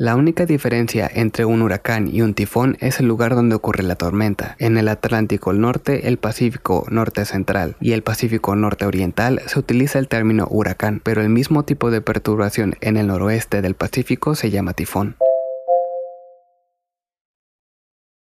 La única diferencia entre un huracán y un tifón es el lugar donde ocurre la tormenta. En el Atlántico Norte, el Pacífico Norte Central y el Pacífico Norte Oriental se utiliza el término huracán, pero el mismo tipo de perturbación en el noroeste del Pacífico se llama tifón.